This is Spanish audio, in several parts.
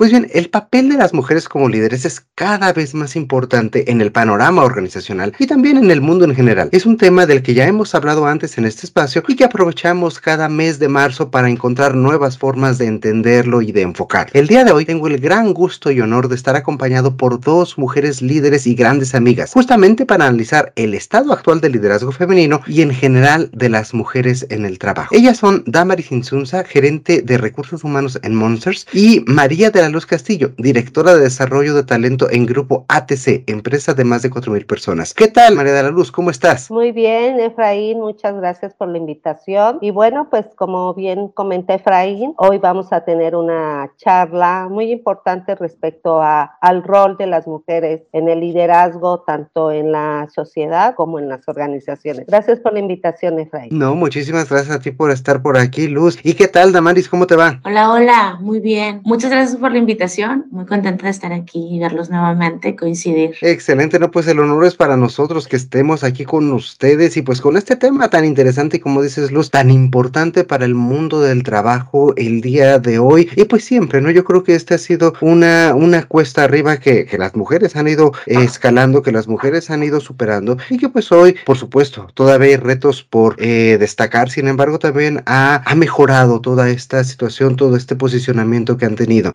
Pues bien, el papel de las mujeres como líderes es cada vez más importante en el panorama organizacional y también en el mundo en general. Es un tema del que ya hemos hablado antes en este espacio y que aprovechamos cada mes de marzo para encontrar nuevas formas de entenderlo y de enfocar. El día de hoy tengo el gran gusto y honor de estar acompañado por dos mujeres líderes y grandes amigas, justamente para analizar el estado actual del liderazgo femenino y en general de las mujeres en el trabajo. Ellas son Damaris Insunza, gerente de recursos humanos en Monsters, y María de la Luz Castillo, directora de desarrollo de talento en Grupo ATC, empresa de más de 4.000 personas. ¿Qué tal, María de la Luz? ¿Cómo estás? Muy bien, Efraín, muchas gracias por la invitación. Y bueno, pues como bien comenté Efraín, hoy vamos a tener una charla muy importante respecto a, al rol de las mujeres en el liderazgo, tanto en la sociedad como en las organizaciones. Gracias por la invitación, Efraín. No, muchísimas gracias a ti por estar por aquí, Luz. ¿Y qué tal, Damaris? ¿Cómo te va? Hola, hola, muy bien. Muchas gracias por la invitación. Muy contenta de estar aquí y verlos nuevamente, coincidir. Excelente, no, pues el honor es para nosotros que estemos aquí con ustedes y pues con este tema tan interesante y como dices Luz, tan importante para el mundo del trabajo el día de hoy. Y pues siempre, ¿no? Yo creo que este ha sido una, una cuesta arriba que, que las mujeres han ido escalando, que las mujeres han ido superando y que pues hoy, por supuesto, todavía hay retos por eh, destacar, sin embargo también ha, ha mejorado toda esta situación, todo este posicionamiento que han tenido.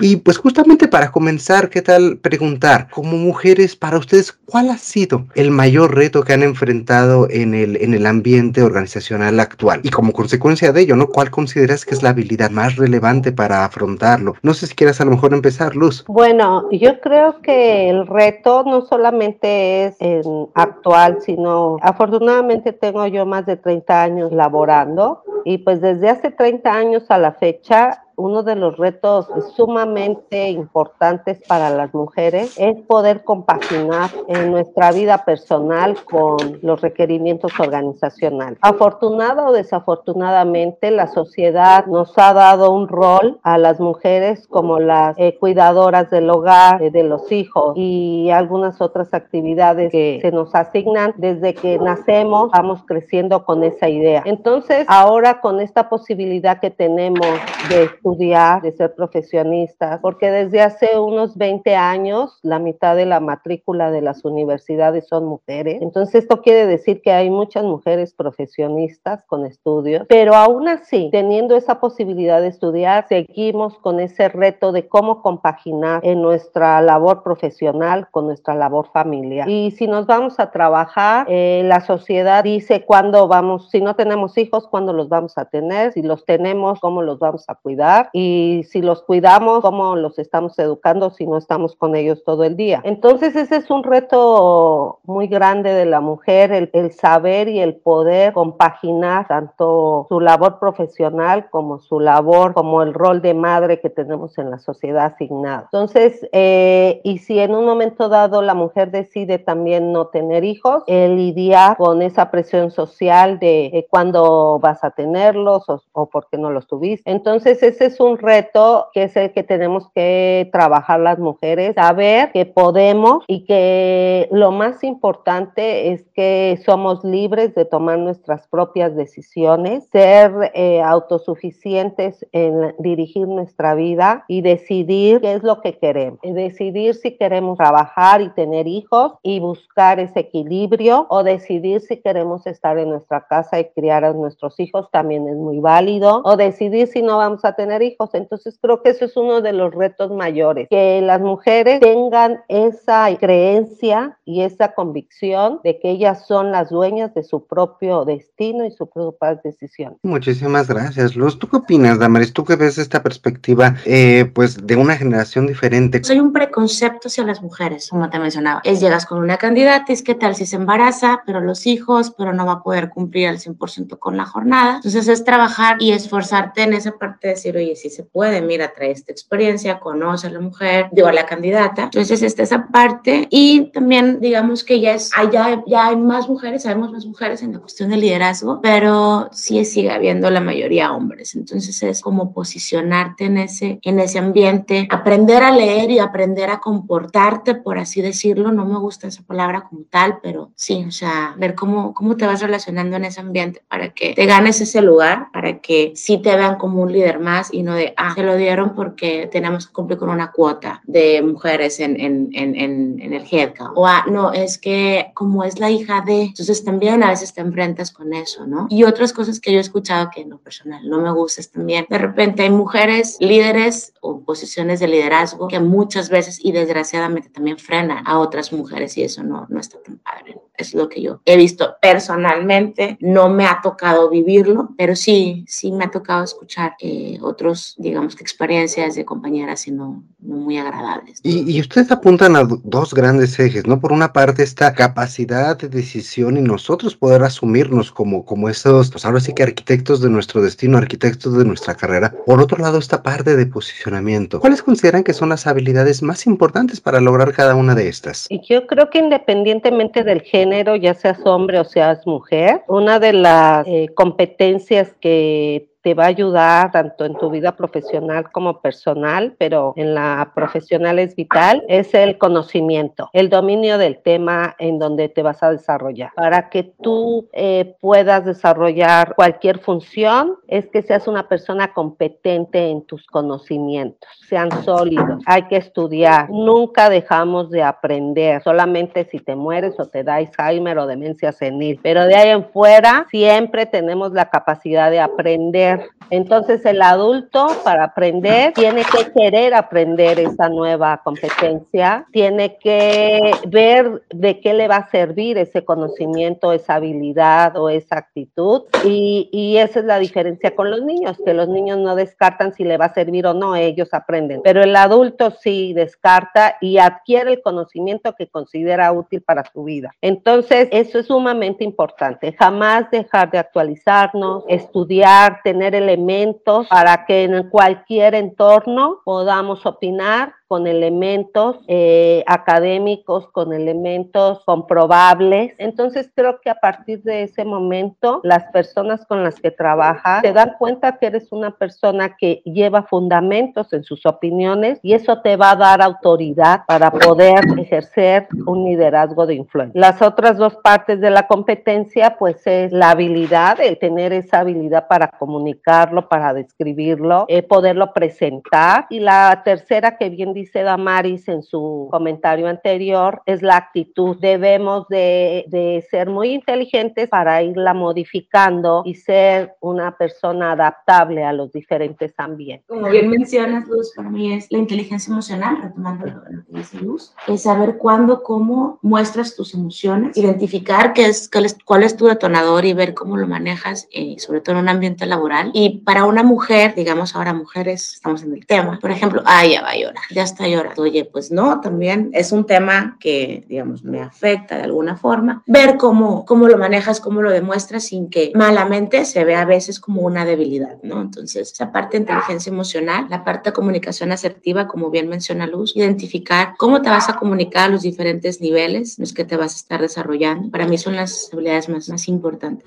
Y pues justamente para comenzar, ¿qué tal preguntar, como mujeres, para ustedes, cuál ha sido el mayor reto que han enfrentado en el, en el ambiente organizacional actual? Y como consecuencia de ello, ¿no? ¿Cuál consideras que es la habilidad más relevante para afrontarlo? No sé si quieras a lo mejor empezar, Luz. Bueno, yo creo que el reto no solamente es en actual, sino afortunadamente tengo yo más de 30 años laborando y pues desde hace 30 años a la fecha uno de los retos sumamente importantes para las mujeres es poder compaginar en nuestra vida personal con los requerimientos organizacionales. Afortunada o desafortunadamente, la sociedad nos ha dado un rol a las mujeres como las eh, cuidadoras del hogar, eh, de los hijos y algunas otras actividades que se nos asignan desde que nacemos, vamos creciendo con esa idea. Entonces, ahora con esta posibilidad que tenemos de estudiar, de ser profesionistas, porque desde hace unos 20 años la mitad de la matrícula de las universidades son mujeres. Entonces esto quiere decir que hay muchas mujeres profesionistas con estudios, pero aún así, teniendo esa posibilidad de estudiar, seguimos con ese reto de cómo compaginar en nuestra labor profesional con nuestra labor familiar. Y si nos vamos a trabajar, eh, la sociedad dice cuándo vamos, si no tenemos hijos, cuándo los vamos a tener, si los tenemos, cómo los vamos a cuidar y si los cuidamos, cómo los estamos educando si no estamos con ellos todo el día. Entonces ese es un reto muy grande de la mujer, el, el saber y el poder compaginar tanto su labor profesional como su labor, como el rol de madre que tenemos en la sociedad asignado. Entonces, eh, y si en un momento dado la mujer decide también no tener hijos, el lidiar con esa presión social de eh, cuándo vas a tenerlos o, o por qué no los tuviste. Entonces, ese es un reto que es el que tenemos que trabajar las mujeres, saber que podemos y que lo más importante es que somos libres de tomar nuestras propias decisiones, ser eh, autosuficientes en dirigir nuestra vida y decidir qué es lo que queremos, decidir si queremos trabajar y tener hijos y buscar ese equilibrio o decidir si queremos estar en nuestra casa y criar a nuestros hijos también es muy válido o decidir si no vamos a tener hijos. Entonces creo que eso es uno de los retos mayores, que las mujeres tengan esa creencia y esa convicción de que ellas son las dueñas de su propio destino y sus propias decisiones. Muchísimas gracias, Luz. ¿Tú qué opinas, Damaris? ¿Tú qué ves esta perspectiva, eh, pues, de una generación diferente? Hay un preconcepto hacia las mujeres, como te mencionaba. Es llegas con una candidata, es qué tal si se embaraza, pero los hijos, pero no va a poder cumplir al 100% con la jornada. Entonces es trabajar y esforzarte en esa parte de decir, oye, si se puede, mira, trae esta experiencia, conoce a la mujer, digo, a la candidata. Entonces está esa parte y también digamos que ya es, ya, ya hay más mujeres, sabemos más mujeres en la cuestión del liderazgo, pero sí sigue habiendo la mayoría hombres. Entonces es como posicionarte en ese, en ese ambiente, aprender a leer y aprender a comportarte, por así decirlo. No me gusta esa palabra como tal, pero sí, o sea, ver cómo, cómo te vas relacionando en ese ambiente para que te ganes ese lugar, para que sí te vean como un líder más y no de, ah, se lo dieron porque tenemos que cumplir con una cuota de mujeres en, en, en, en, el headcount. O, ah, no, es que como es la hija de, entonces también a veces te enfrentas con eso, ¿no? Y otras cosas que yo he escuchado que en lo personal no me gusta es también, de repente hay mujeres líderes o posiciones de liderazgo que muchas veces y desgraciadamente también frenan a otras mujeres y eso no, no está tan padre. Es lo que yo he visto personalmente, no me ha tocado vivirlo, pero sí, sí me ha tocado escuchar eh, otros, digamos que experiencias de compañeras y no, no muy agradables. Y, y ustedes apuntan a dos grandes ejes, ¿no? Por una parte, esta capacidad de decisión y nosotros poder asumirnos como, como esos, pues ahora sí que arquitectos de nuestro destino, arquitectos de nuestra carrera. Por otro lado, esta parte de posicionamiento. ¿Cuáles consideran que son las habilidades más importantes para lograr cada una de estas? Y yo creo que independientemente del género, ya seas hombre o seas mujer, una de las eh, competencias que te va a ayudar tanto en tu vida profesional como personal, pero en la profesional es vital, es el conocimiento, el dominio del tema en donde te vas a desarrollar. Para que tú eh, puedas desarrollar cualquier función, es que seas una persona competente en tus conocimientos, sean sólidos. Hay que estudiar, nunca dejamos de aprender, solamente si te mueres o te da Alzheimer o demencia senil, pero de ahí en fuera siempre tenemos la capacidad de aprender entonces el adulto para aprender tiene que querer aprender esa nueva competencia, tiene que ver de qué le va a servir ese conocimiento, esa habilidad o esa actitud. Y, y esa es la diferencia con los niños, que los niños no descartan si le va a servir o no, ellos aprenden. Pero el adulto sí descarta y adquiere el conocimiento que considera útil para su vida. Entonces eso es sumamente importante. Jamás dejar de actualizarnos, estudiar, tener elementos para que en cualquier entorno podamos opinar con elementos eh, académicos, con elementos comprobables. Entonces creo que a partir de ese momento las personas con las que trabajas te dan cuenta que eres una persona que lleva fundamentos en sus opiniones y eso te va a dar autoridad para poder ejercer un liderazgo de influencia. Las otras dos partes de la competencia pues es la habilidad, el tener esa habilidad para comunicarlo, para describirlo, eh, poderlo presentar y la tercera que bien dice Damaris en su comentario anterior, es la actitud. Debemos de, de ser muy inteligentes para irla modificando y ser una persona adaptable a los diferentes ambientes. Como bien mencionas, Luz, para mí es la inteligencia emocional, retomando lo, que dice Luz, es saber cuándo, cómo muestras tus emociones, identificar qué es, es, cuál es tu detonador y ver cómo lo manejas, eh, sobre todo en un ambiente laboral. Y para una mujer, digamos ahora mujeres, estamos en el tema, por ejemplo, ay, ya va a llorar, ya está llorando. Oye, pues no, también es un tema que, digamos, me afecta de alguna forma. Ver cómo, cómo lo manejas, cómo lo demuestras sin que malamente se vea a veces como una debilidad, ¿no? Entonces, esa parte de inteligencia emocional, la parte de comunicación asertiva, como bien menciona Luz, identificar cómo te vas a comunicar a los diferentes niveles en los que te vas a estar desarrollando. Para mí son las habilidades más, más importantes.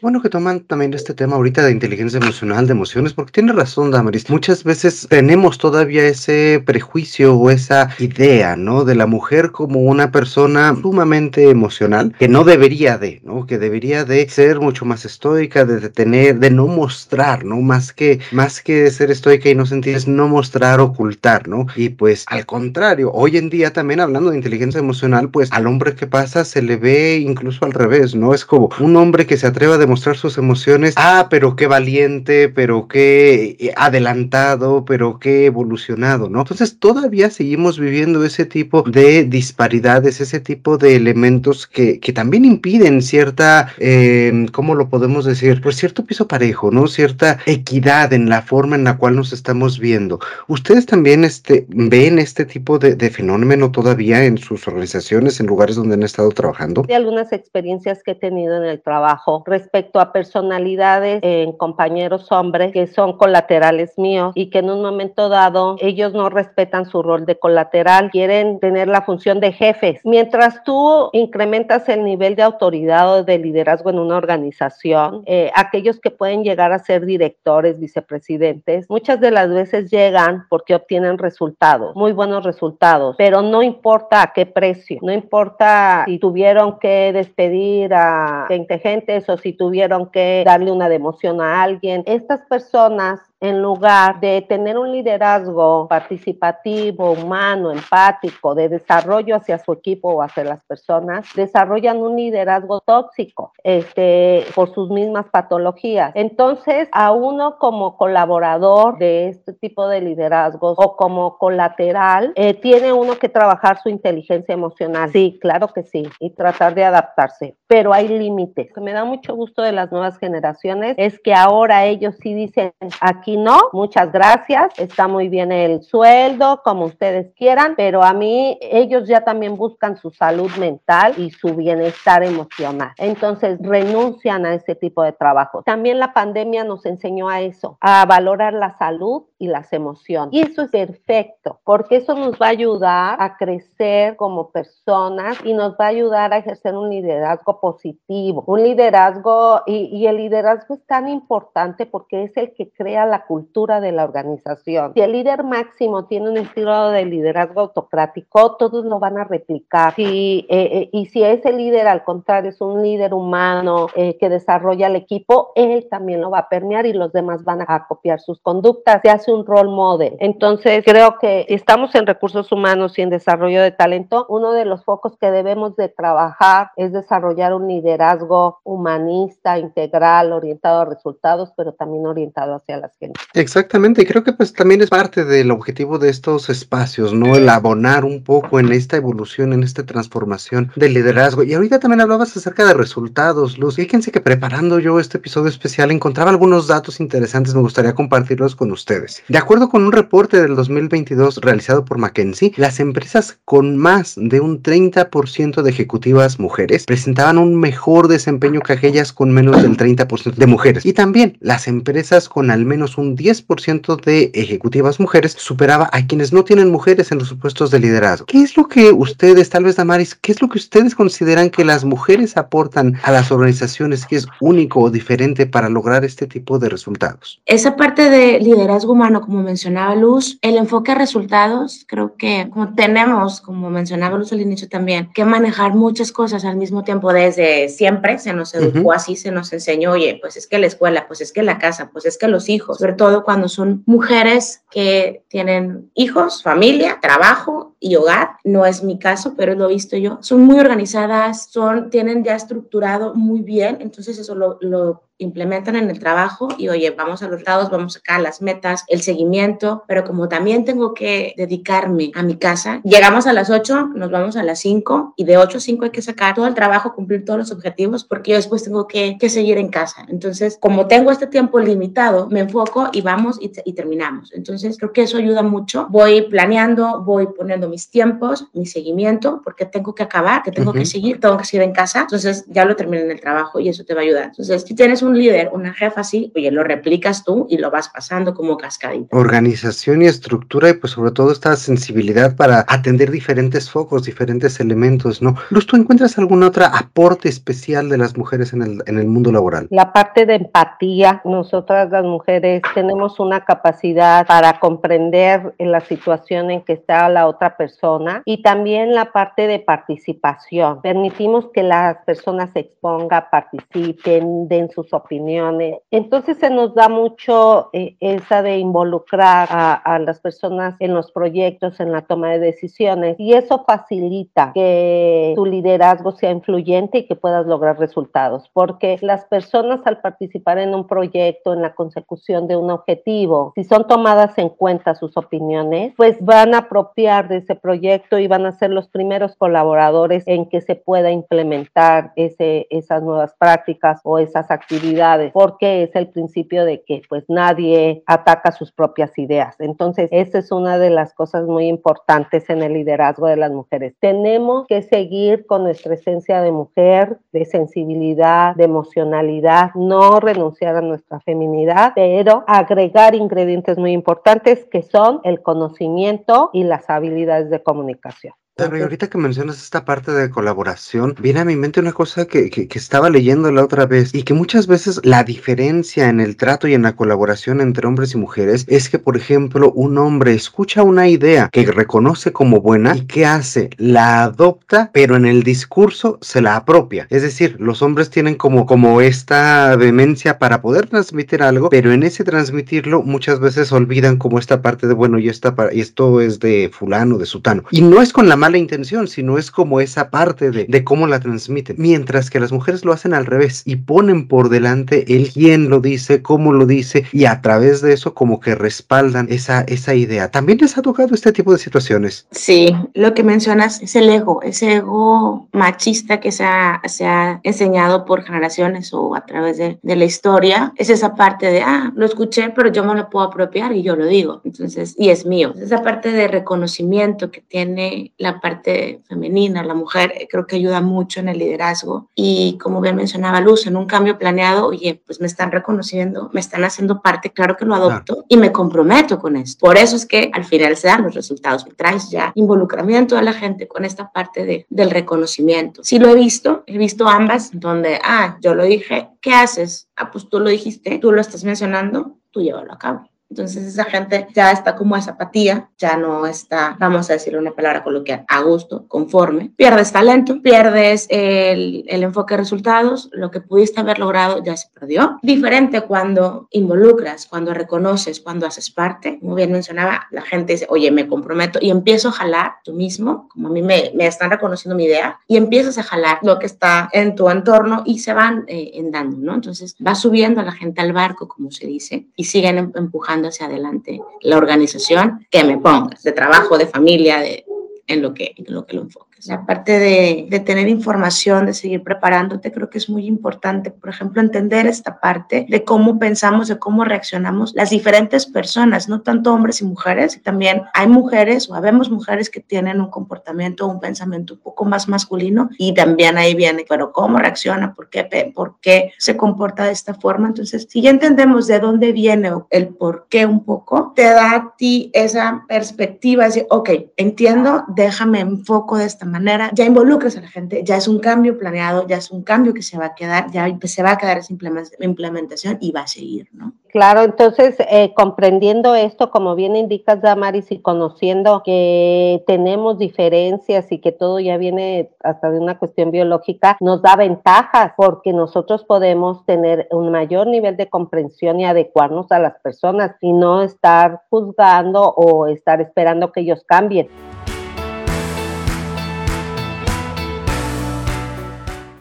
Bueno que toman también este tema ahorita de inteligencia emocional, de emociones, porque tiene razón, Damaris. Muchas veces tenemos todavía ese prejuicio o esa idea, ¿no? De la mujer como una persona sumamente emocional, que no debería de, ¿no? Que debería de ser mucho más estoica, de tener, de no mostrar, ¿no? Más que, más que ser estoica y no sentir, es no mostrar, ocultar, ¿no? Y pues al contrario, hoy en día también hablando de inteligencia emocional, pues al hombre que pasa se le ve incluso al revés, ¿no? Es como un hombre que se atreva a demostrar sus emociones. Ah, pero qué valiente, pero qué eh, adelantado, pero qué evolucionado, ¿no? Entonces todavía seguimos viviendo ese tipo de disparidades, ese tipo de elementos que, que también impiden cierta, eh, ¿cómo lo podemos decir? Pues cierto piso parejo, ¿no? Cierta equidad en la forma en la cual nos estamos viendo. ¿Ustedes también este, ven este tipo de, de fenómeno todavía en sus organizaciones, en lugares donde han estado trabajando? De algunas experiencias que he tenido en el trabajo respecto respecto a personalidades en compañeros hombres que son colaterales míos y que en un momento dado ellos no respetan su rol de colateral, quieren tener la función de jefes. Mientras tú incrementas el nivel de autoridad o de liderazgo en una organización, eh, aquellos que pueden llegar a ser directores, vicepresidentes, muchas de las veces llegan porque obtienen resultados, muy buenos resultados, pero no importa a qué precio, no importa si tuvieron que despedir a 20 gentes o si tuvieron que darle una democión a alguien. Estas personas en lugar de tener un liderazgo participativo, humano, empático, de desarrollo hacia su equipo o hacia las personas, desarrollan un liderazgo tóxico este, por sus mismas patologías. Entonces, a uno como colaborador de este tipo de liderazgos o como colateral, eh, tiene uno que trabajar su inteligencia emocional. Sí, claro que sí, y tratar de adaptarse, pero hay límites. Lo que me da mucho gusto de las nuevas generaciones es que ahora ellos sí dicen, aquí no, muchas gracias, está muy bien el sueldo, como ustedes quieran, pero a mí ellos ya también buscan su salud mental y su bienestar emocional. Entonces renuncian a ese tipo de trabajo. También la pandemia nos enseñó a eso, a valorar la salud y las emociones. Y eso es perfecto, porque eso nos va a ayudar a crecer como personas y nos va a ayudar a ejercer un liderazgo positivo, un liderazgo, y, y el liderazgo es tan importante porque es el que crea la cultura de la organización. Si el líder máximo tiene un estilo de liderazgo autocrático, todos lo van a replicar. Si, eh, eh, y si ese líder, al contrario, es un líder humano eh, que desarrolla el equipo, él también lo va a permear y los demás van a copiar sus conductas. Se un role model. Entonces, creo que estamos en recursos humanos y en desarrollo de talento, uno de los focos que debemos de trabajar es desarrollar un liderazgo humanista, integral, orientado a resultados, pero también orientado hacia las gente. Exactamente, y creo que pues también es parte del objetivo de estos espacios, ¿no? El abonar un poco en esta evolución, en esta transformación del liderazgo. Y ahorita también hablabas acerca de resultados, Luz. Fíjense que preparando yo este episodio especial encontraba algunos datos interesantes, me gustaría compartirlos con ustedes. De acuerdo con un reporte del 2022 realizado por McKinsey, las empresas con más de un 30% de ejecutivas mujeres presentaban un mejor desempeño que aquellas con menos del 30% de mujeres. Y también las empresas con al menos un 10% de ejecutivas mujeres superaba a quienes no tienen mujeres en los puestos de liderazgo. ¿Qué es lo que ustedes, tal vez Damaris, qué es lo que ustedes consideran que las mujeres aportan a las organizaciones que es único o diferente para lograr este tipo de resultados? Esa parte de liderazgo humano, como mencionaba Luz, el enfoque a resultados, creo que como tenemos, como mencionaba Luz al inicio también, que manejar muchas cosas al mismo tiempo desde siempre, se nos educó así, se nos enseñó, oye, pues es que la escuela, pues es que la casa, pues es que los hijos, sobre todo cuando son mujeres que tienen hijos, familia, trabajo y hogar. No es mi caso, pero lo he visto yo. Son muy organizadas, son, tienen ya estructurado muy bien, entonces eso lo, lo implementan en el trabajo y oye, vamos a los lados, vamos acá las metas, el seguimiento, pero como también tengo que dedicarme a mi casa, llegamos a las 8, nos vamos a las 5 y de 8 a 5 hay que sacar todo el trabajo, cumplir todos los objetivos porque yo después tengo que, que seguir en casa. Entonces, como tengo este tiempo limitado, me enfoco y vamos y, y terminamos. Entonces, creo que eso ayuda mucho. Voy planeando, voy poniendo mis tiempos, mi seguimiento, porque tengo que acabar, que tengo uh -huh. que seguir, tengo que seguir en casa. Entonces, ya lo termino en el trabajo y eso te va a ayudar. Entonces, si tienes un un líder, una jefa así, oye, lo replicas tú y lo vas pasando como cascadita. Organización y estructura y pues sobre todo esta sensibilidad para atender diferentes focos, diferentes elementos, ¿no? Luz, ¿tú encuentras algún otro aporte especial de las mujeres en el, en el mundo laboral? La parte de empatía. Nosotras las mujeres tenemos una capacidad para comprender la situación en que está la otra persona y también la parte de participación. Permitimos que las personas se expongan, participen, den sus opiniones. Entonces se nos da mucho eh, esa de involucrar a, a, las personas en los proyectos, en la toma de decisiones y eso facilita que tu liderazgo sea influyente y que puedas lograr resultados, porque las personas al participar en un proyecto, en la consecución de un objetivo, si son tomadas en cuenta sus opiniones, pues van a apropiar de ese proyecto y van a ser los primeros colaboradores en que se pueda implementar ese, esas nuevas prácticas o esas actividades, porque es el principio de que pues nadie ataca sus propias ideas. Entonces, esa es una de las cosas muy importantes en el liderazgo de las mujeres. Tenemos que seguir con nuestra esencia de mujer, de sensibilidad, de emocionalidad, no renunciar a nuestra feminidad, pero agregar ingredientes muy importantes que son el conocimiento y las habilidades de comunicación. Ahorita que mencionas esta parte de colaboración, viene a mi mente una cosa que, que, estaba leyendo la otra vez y que muchas veces la diferencia en el trato y en la colaboración entre hombres y mujeres es que, por ejemplo, un hombre escucha una idea que reconoce como buena y ¿qué hace? La adopta, pero en el discurso se la apropia. Es decir, los hombres tienen como, como esta demencia para poder transmitir algo, pero en ese transmitirlo muchas veces olvidan como esta parte de, bueno, y, esta, y esto es de fulano, de sutano. Y no es con la la intención, sino es como esa parte de, de, cómo la transmiten. Mientras que las mujeres lo hacen al revés y ponen por delante el quién lo dice, cómo lo dice y a través de eso como que respaldan esa, esa idea. ¿También les ha tocado este tipo de situaciones? Sí, lo que mencionas es el ego, ese ego machista que se ha, se ha enseñado por generaciones o a través de, de la historia. Es esa parte de, ah, lo escuché, pero yo me lo puedo apropiar y yo lo digo. Entonces, y es mío. Esa parte de reconocimiento que tiene la parte femenina, la mujer, eh, creo que ayuda mucho en el liderazgo. Y como bien mencionaba Luz, en un cambio planeado, oye, pues me están reconociendo, me están haciendo parte, claro que lo adopto y me comprometo con esto. Por eso es que al final se dan los resultados. Traes ya involucramiento de la gente con esta parte de, del reconocimiento. Sí lo he visto, he visto ambas, donde, ah, yo lo dije, ¿qué haces? Ah, pues tú lo dijiste, tú lo estás mencionando, tú llévalo a cabo. Entonces esa gente ya está como esa apatía, ya no está, vamos a decirle una palabra coloquial, a gusto, conforme. Pierdes talento, pierdes el, el enfoque de resultados, lo que pudiste haber logrado ya se perdió. Diferente cuando involucras, cuando reconoces, cuando haces parte. Como bien mencionaba, la gente dice, oye, me comprometo y empiezo a jalar tú mismo, como a mí me, me están reconociendo mi idea, y empiezas a jalar lo que está en tu entorno y se van eh, ¿no? Entonces va subiendo a la gente al barco, como se dice, y siguen em, hacia adelante la organización que me pongas, de trabajo, de familia, de, en, lo que, en lo que lo enfoque. La parte de, tener información, de seguir preparándote, creo que es muy importante. Por ejemplo, entender esta parte de cómo pensamos, de cómo reaccionamos las diferentes personas, no tanto hombres y mujeres. También hay mujeres o habemos mujeres que tienen un comportamiento, un pensamiento un poco más masculino y también ahí viene, pero cómo reacciona, por qué, se comporta de esta forma. Entonces, si ya entendemos de dónde viene el por qué un poco, te da a ti esa perspectiva, de, ok, entiendo, déjame enfoco de esta manera, ya involucras a la gente, ya es un cambio planeado, ya es un cambio que se va a quedar, ya se va a quedar esa implementación y va a seguir, ¿no? Claro, entonces eh, comprendiendo esto, como bien indicas, Damaris, y conociendo que tenemos diferencias y que todo ya viene hasta de una cuestión biológica, nos da ventajas porque nosotros podemos tener un mayor nivel de comprensión y adecuarnos a las personas y no estar juzgando o estar esperando que ellos cambien.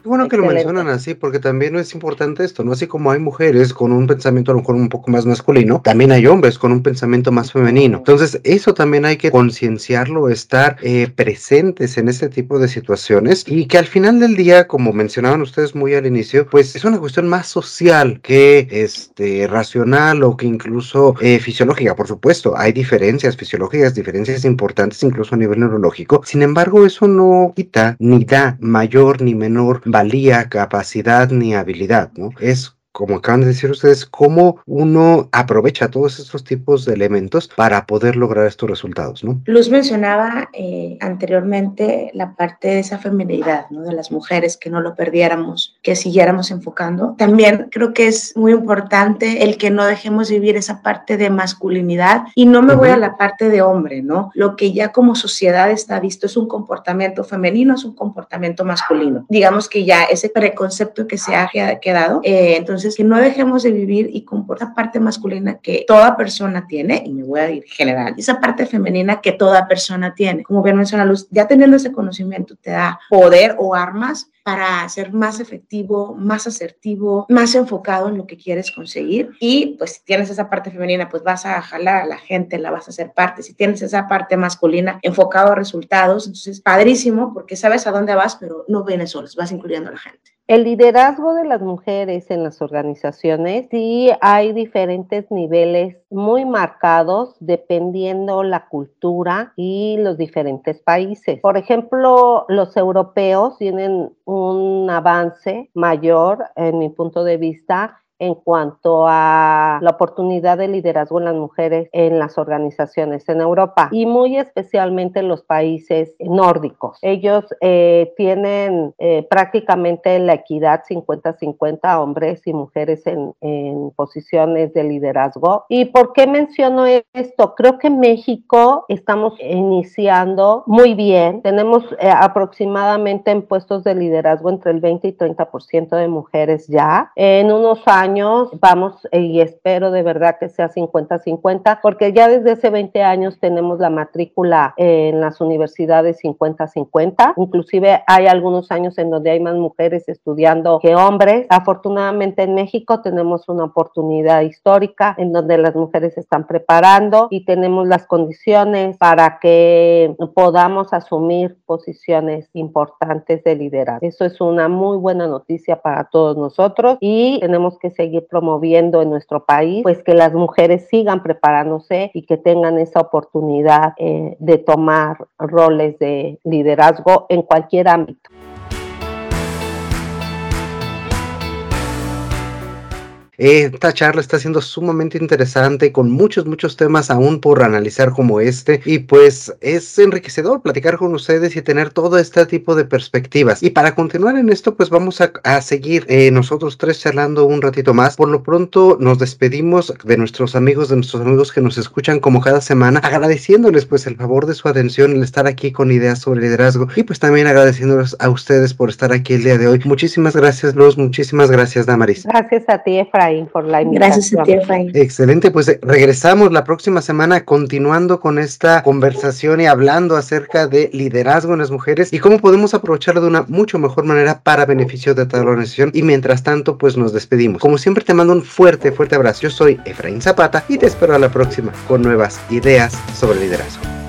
Bueno que lo mencionan así, porque también es importante esto, ¿no? Así como hay mujeres con un pensamiento a lo mejor un poco más masculino, también hay hombres con un pensamiento más femenino. Entonces, eso también hay que concienciarlo, estar eh, presentes en este tipo de situaciones y que al final del día, como mencionaban ustedes muy al inicio, pues es una cuestión más social que este, racional o que incluso eh, fisiológica. Por supuesto, hay diferencias fisiológicas, diferencias importantes incluso a nivel neurológico. Sin embargo, eso no quita ni da mayor ni menor valía, capacidad ni habilidad, ¿no? Es como acaban de decir ustedes, cómo uno aprovecha todos estos tipos de elementos para poder lograr estos resultados, ¿no? Luz mencionaba eh, anteriormente la parte de esa feminidad, ¿no? De las mujeres, que no lo perdiéramos, que siguiéramos enfocando. También creo que es muy importante el que no dejemos vivir esa parte de masculinidad y no me voy a la parte de hombre, ¿no? Lo que ya como sociedad está visto es un comportamiento femenino, es un comportamiento masculino. Digamos que ya ese preconcepto que se ha quedado, eh, entonces Que no dejemos de vivir y con esa parte masculina que toda persona tiene, y me voy a ir general, esa parte femenina que toda persona tiene. Como bien menciona Luz, ya teniendo ese conocimiento te da poder o armas para ser más efectivo, más asertivo, más enfocado en lo que quieres conseguir. Y pues si tienes esa parte femenina, pues vas a jalar a la gente, la vas a hacer parte. Si tienes esa parte masculina enfocado a resultados, entonces padrísimo porque sabes a dónde vas, pero no vienes solos, vas incluyendo a la gente. El liderazgo de las mujeres en las organizaciones, sí hay diferentes niveles muy marcados dependiendo la cultura y los diferentes países. Por ejemplo, los europeos tienen un avance mayor, en mi punto de vista, en cuanto a la oportunidad de liderazgo en las mujeres en las organizaciones en Europa y muy especialmente en los países nórdicos. Ellos eh, tienen eh, prácticamente la equidad 50-50 hombres y mujeres en, en, posiciones de liderazgo. ¿Y por qué menciono esto? Creo que México estamos iniciando muy bien. Tenemos eh, aproximadamente en puestos de liderazgo entre el 20 y 30% de mujeres ya. En unos años vamos y espero de verdad que sea 50-50, porque ya desde hace 20 años tenemos la matrícula en las universidades 50-50, inclusive hay algunos años en donde hay más mujeres estudiando que hombres. Afortunadamente en México tenemos una oportunidad histórica en donde las mujeres están preparando y tenemos las condiciones para que podamos asumir posiciones importantes de liderazgo. Eso es una muy buena noticia para todos nosotros y tenemos que seguir promoviendo en nuestro país, pues que las mujeres sigan preparándose y que tengan esa oportunidad eh, de tomar roles de liderazgo en cualquier ámbito. Esta charla está siendo sumamente interesante con muchos, muchos temas aún por analizar como este y pues es enriquecedor platicar con ustedes y tener todo este tipo de perspectivas. Y para continuar en esto pues vamos a, seguir eh, nosotros tres charlando un ratito más. Por lo pronto nos despedimos de nuestros amigos, de nuestros amigos que nos escuchan como cada semana, agradeciéndoles pues el favor de su atención, el estar aquí con ideas sobre liderazgo y pues también agradeciéndoles a ustedes por estar aquí el día de hoy. Muchísimas gracias Luz, muchísimas gracias Damaris. Gracias a ti Efra por la invitación. Gracias a Excelente, pues eh, regresamos la próxima semana continuando con esta conversación y hablando acerca de liderazgo en las mujeres y cómo podemos aprovecharlo de una mucho mejor manera para beneficio de toda la organización. Y mientras tanto, pues nos despedimos. Como siempre, te mando un fuerte, fuerte abrazo. Yo soy Efraín Zapata y te espero a la próxima con nuevas ideas sobre liderazgo.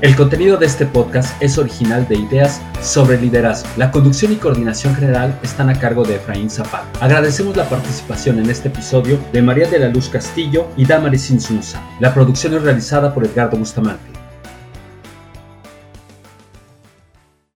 El contenido de este podcast es original de Ideas sobre Liderazgo. La conducción y coordinación general están a cargo de Efraín Zapata. Agradecemos la participación en este episodio de María de la Luz Castillo y Damaris Insunza. La producción es realizada por Edgardo Bustamante.